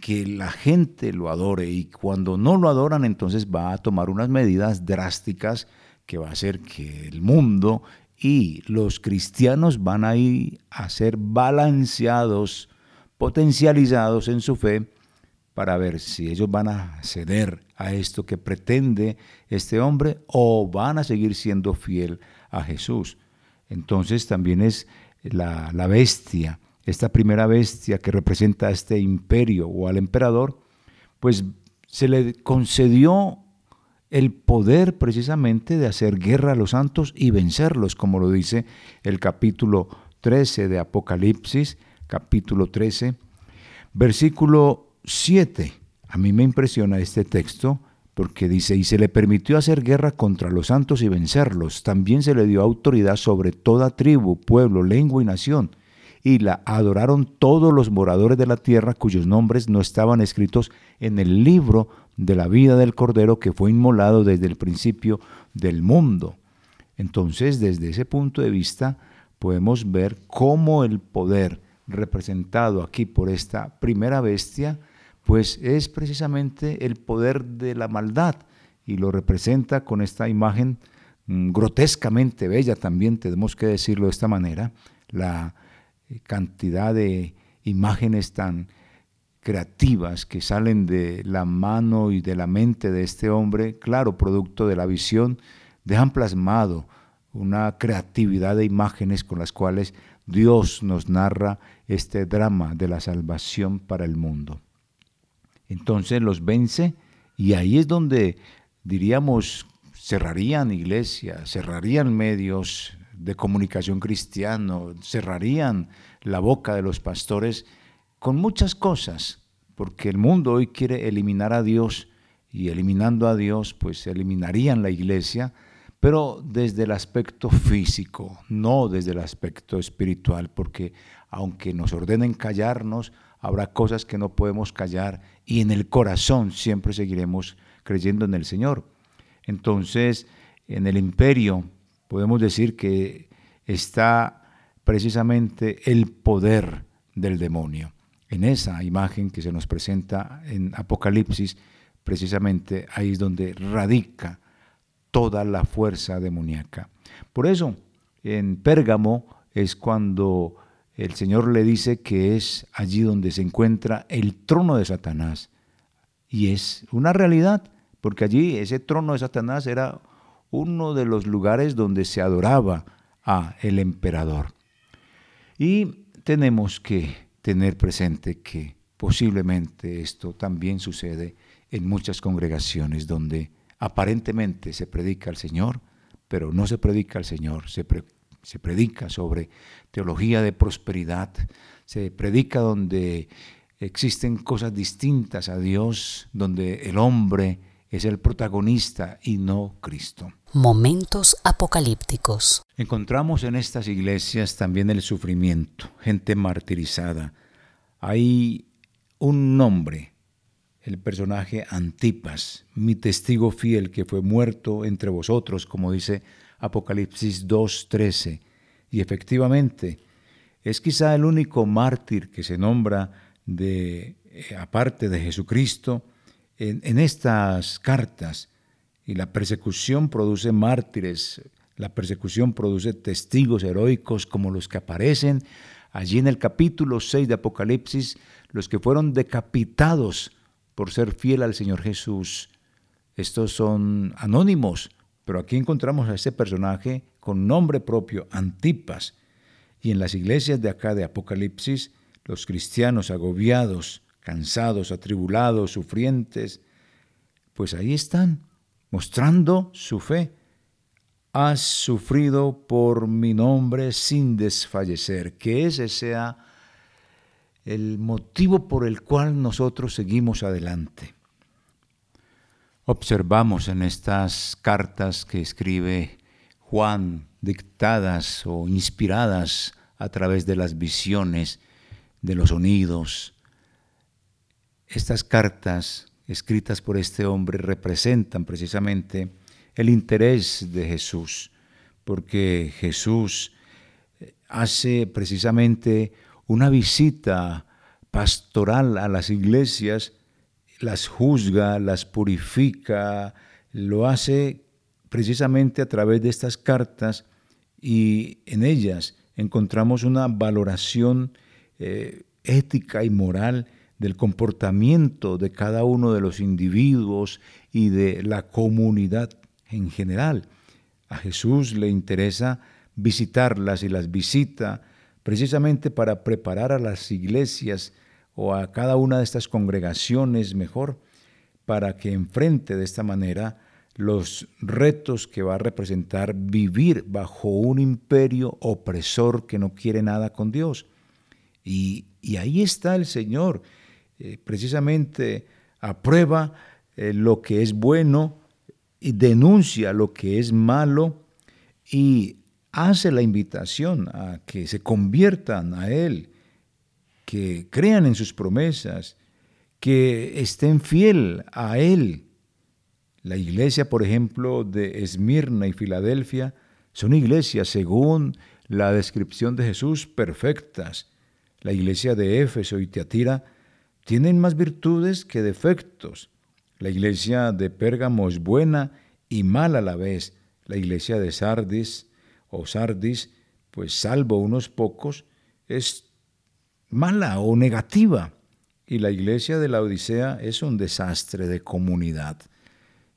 que la gente lo adore y cuando no lo adoran entonces va a tomar unas medidas drásticas que va a hacer que el mundo y los cristianos van a ir a ser balanceados, potencializados en su fe para ver si ellos van a ceder a esto que pretende este hombre o van a seguir siendo fiel a Jesús. Entonces también es la, la bestia, esta primera bestia que representa a este imperio o al emperador, pues se le concedió el poder precisamente de hacer guerra a los santos y vencerlos, como lo dice el capítulo 13 de Apocalipsis, capítulo 13, versículo 7. A mí me impresiona este texto porque dice, y se le permitió hacer guerra contra los santos y vencerlos. También se le dio autoridad sobre toda tribu, pueblo, lengua y nación. Y la adoraron todos los moradores de la tierra cuyos nombres no estaban escritos en el libro de la vida del Cordero que fue inmolado desde el principio del mundo. Entonces, desde ese punto de vista, podemos ver cómo el poder representado aquí por esta primera bestia pues es precisamente el poder de la maldad y lo representa con esta imagen mm, grotescamente bella también, tenemos que decirlo de esta manera, la cantidad de imágenes tan creativas que salen de la mano y de la mente de este hombre, claro, producto de la visión, dejan plasmado una creatividad de imágenes con las cuales Dios nos narra este drama de la salvación para el mundo. Entonces los vence y ahí es donde diríamos cerrarían iglesias, cerrarían medios de comunicación cristiano, cerrarían la boca de los pastores con muchas cosas, porque el mundo hoy quiere eliminar a Dios y eliminando a Dios pues eliminarían la iglesia, pero desde el aspecto físico, no desde el aspecto espiritual, porque aunque nos ordenen callarnos, habrá cosas que no podemos callar y en el corazón siempre seguiremos creyendo en el Señor. Entonces, en el imperio podemos decir que está precisamente el poder del demonio. En esa imagen que se nos presenta en Apocalipsis, precisamente ahí es donde radica toda la fuerza demoníaca. Por eso, en Pérgamo es cuando el Señor le dice que es allí donde se encuentra el trono de Satanás. Y es una realidad, porque allí ese trono de Satanás era uno de los lugares donde se adoraba a el emperador. Y tenemos que tener presente que posiblemente esto también sucede en muchas congregaciones donde aparentemente se predica al Señor, pero no se predica al Señor, se, se predica sobre teología de prosperidad, se predica donde existen cosas distintas a Dios, donde el hombre es el protagonista y no Cristo. Momentos apocalípticos. Encontramos en estas iglesias también el sufrimiento, gente martirizada. Hay un nombre, el personaje Antipas, mi testigo fiel que fue muerto entre vosotros, como dice Apocalipsis 2.13. Y efectivamente, es quizá el único mártir que se nombra de, eh, aparte de Jesucristo, en, estas cartas. Y la persecución produce mártires, la persecución produce testigos heroicos como los que aparecen allí en el capítulo 6 de Apocalipsis, los que fueron decapitados por ser fiel al Señor Jesús. Estos son anónimos, pero aquí encontramos a este personaje con nombre propio, Antipas. Y en las iglesias de acá de Apocalipsis, los cristianos agobiados, cansados, atribulados, sufrientes, pues ahí están, mostrando su fe. Has sufrido por mi nombre sin desfallecer, que ese sea el motivo por el cual nosotros seguimos adelante. Observamos en estas cartas que escribe Juan, dictadas o inspiradas a través de las visiones, de los sonidos, estas cartas escritas por este hombre representan precisamente el interés de Jesús, porque Jesús eh, hace precisamente una visita pastoral a las iglesias, las juzga, las purifica, lo hace precisamente a través de estas cartas y en ellas encontramos una valoración eh, ética y moral del comportamiento de cada uno de los individuos y de la comunidad en general. A Jesús le interesa visitarlas y las visita precisamente para preparar a las iglesias o a cada una de estas congregaciones mejor para que enfrente de esta manera los retos que va a representar vivir bajo un imperio opresor que no quiere nada con Dios. Y, y ahí está el Señor eh, precisamente aprueba eh, lo que es bueno y denuncia lo que es malo y hace la invitación a que se conviertan a Él, que crean en sus promesas, que estén fiel a Él. La iglesia, por ejemplo, de Esmirna y Filadelfia son iglesias, según la descripción de Jesús, perfectas. La iglesia de Éfeso y Teatira tienen más virtudes que defectos. La iglesia de Pérgamo es buena y mala a la vez. La iglesia de Sardis o Sardis, pues salvo unos pocos, es mala o negativa. Y la iglesia de la Odisea es un desastre de comunidad.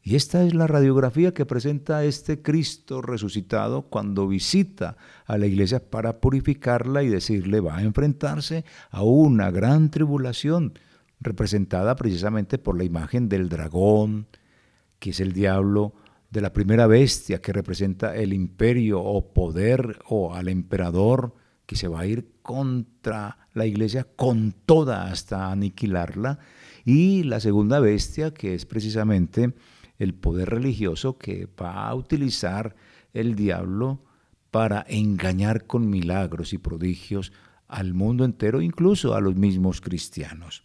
Y esta es la radiografía que presenta este Cristo resucitado cuando visita a la iglesia para purificarla y decirle va a enfrentarse a una gran tribulación representada precisamente por la imagen del dragón, que es el diablo, de la primera bestia que representa el imperio o poder o al emperador que se va a ir contra la iglesia con toda hasta aniquilarla, y la segunda bestia que es precisamente el poder religioso que va a utilizar el diablo para engañar con milagros y prodigios al mundo entero, incluso a los mismos cristianos.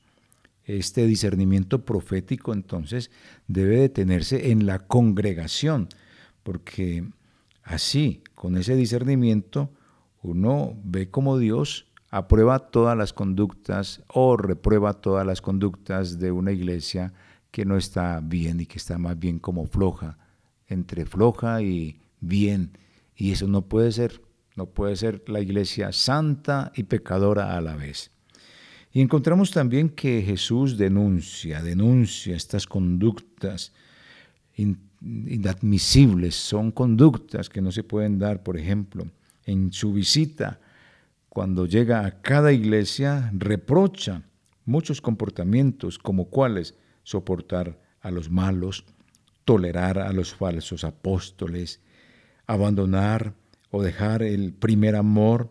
Este discernimiento profético entonces debe detenerse en la congregación, porque así, con ese discernimiento, uno ve cómo Dios aprueba todas las conductas o reprueba todas las conductas de una iglesia que no está bien y que está más bien como floja, entre floja y bien. Y eso no puede ser, no puede ser la iglesia santa y pecadora a la vez. Y encontramos también que Jesús denuncia, denuncia estas conductas inadmisibles, son conductas que no se pueden dar, por ejemplo, en su visita cuando llega a cada iglesia, reprocha muchos comportamientos como cuáles soportar a los malos, tolerar a los falsos apóstoles, abandonar o dejar el primer amor,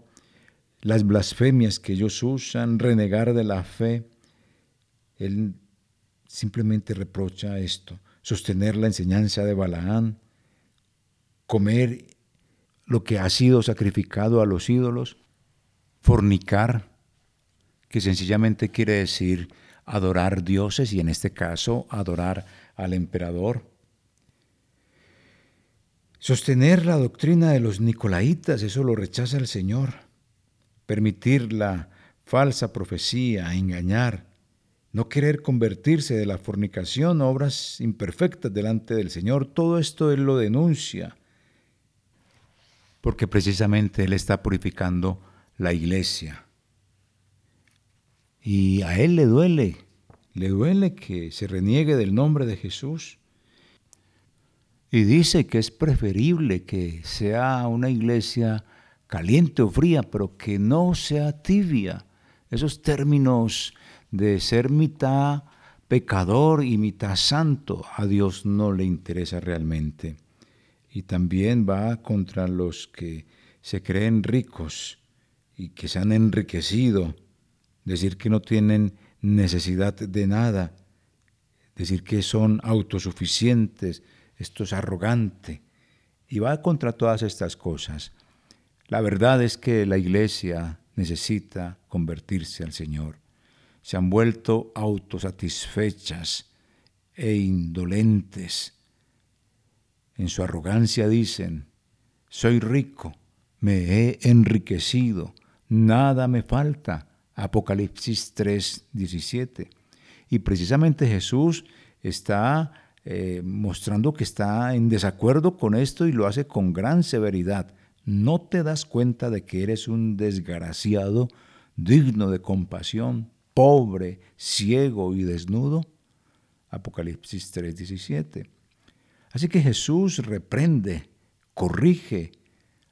las blasfemias que ellos usan, renegar de la fe. Él simplemente reprocha esto, sostener la enseñanza de Balaán, comer lo que ha sido sacrificado a los ídolos, fornicar, que sencillamente quiere decir adorar dioses y en este caso adorar al emperador. Sostener la doctrina de los nicolaitas, eso lo rechaza el Señor. Permitir la falsa profecía, engañar, no querer convertirse de la fornicación, obras imperfectas delante del Señor, todo esto Él lo denuncia, porque precisamente Él está purificando la iglesia. Y a Él le duele, le duele que se reniegue del nombre de Jesús. Y dice que es preferible que sea una iglesia caliente o fría, pero que no sea tibia. Esos términos de ser mitad pecador y mitad santo, a Dios no le interesa realmente. Y también va contra los que se creen ricos y que se han enriquecido, decir que no tienen necesidad de nada, decir que son autosuficientes, esto es arrogante, y va contra todas estas cosas. La verdad es que la iglesia necesita convertirse al Señor. Se han vuelto autosatisfechas e indolentes. En su arrogancia dicen, soy rico, me he enriquecido, nada me falta. Apocalipsis 3, 17. Y precisamente Jesús está eh, mostrando que está en desacuerdo con esto y lo hace con gran severidad. ¿No te das cuenta de que eres un desgraciado, digno de compasión, pobre, ciego y desnudo? Apocalipsis 17. Así que Jesús reprende, corrige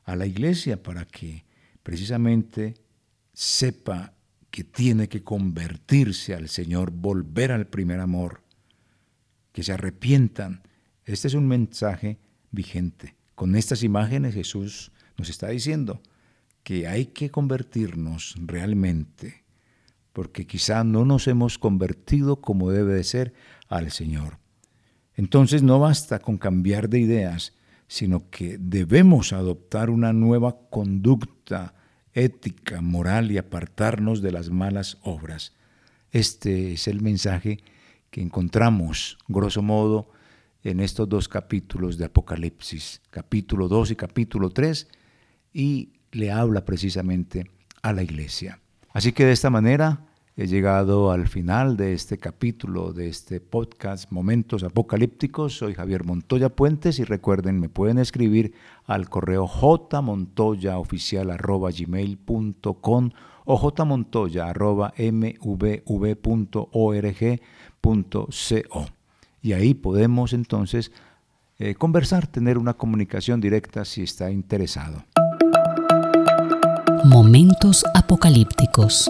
a la iglesia para que precisamente sepa que tiene que convertirse al Señor, volver al primer amor, que se arrepientan. Este es un mensaje vigente. Con estas imágenes Jesús nos está diciendo que hay que convertirnos realmente, porque quizá no nos hemos convertido como debe de ser al Señor. Entonces no basta con cambiar de ideas, sino que debemos adoptar una nueva conducta ética, moral y apartarnos de las malas obras. Este es el mensaje que encontramos, grosso modo, en estos dos capítulos de Apocalipsis, capítulo 2 y capítulo 3, y le habla precisamente a la iglesia. Así que de esta manera He llegado al final de este capítulo, de este podcast Momentos Apocalípticos. Soy Javier Montoya Puentes y recuerden, me pueden escribir al correo jmontoyaoficial.gmail.com o jmontoya.mvv.org.co. Y ahí podemos entonces eh, conversar, tener una comunicación directa si está interesado. Momentos Apocalípticos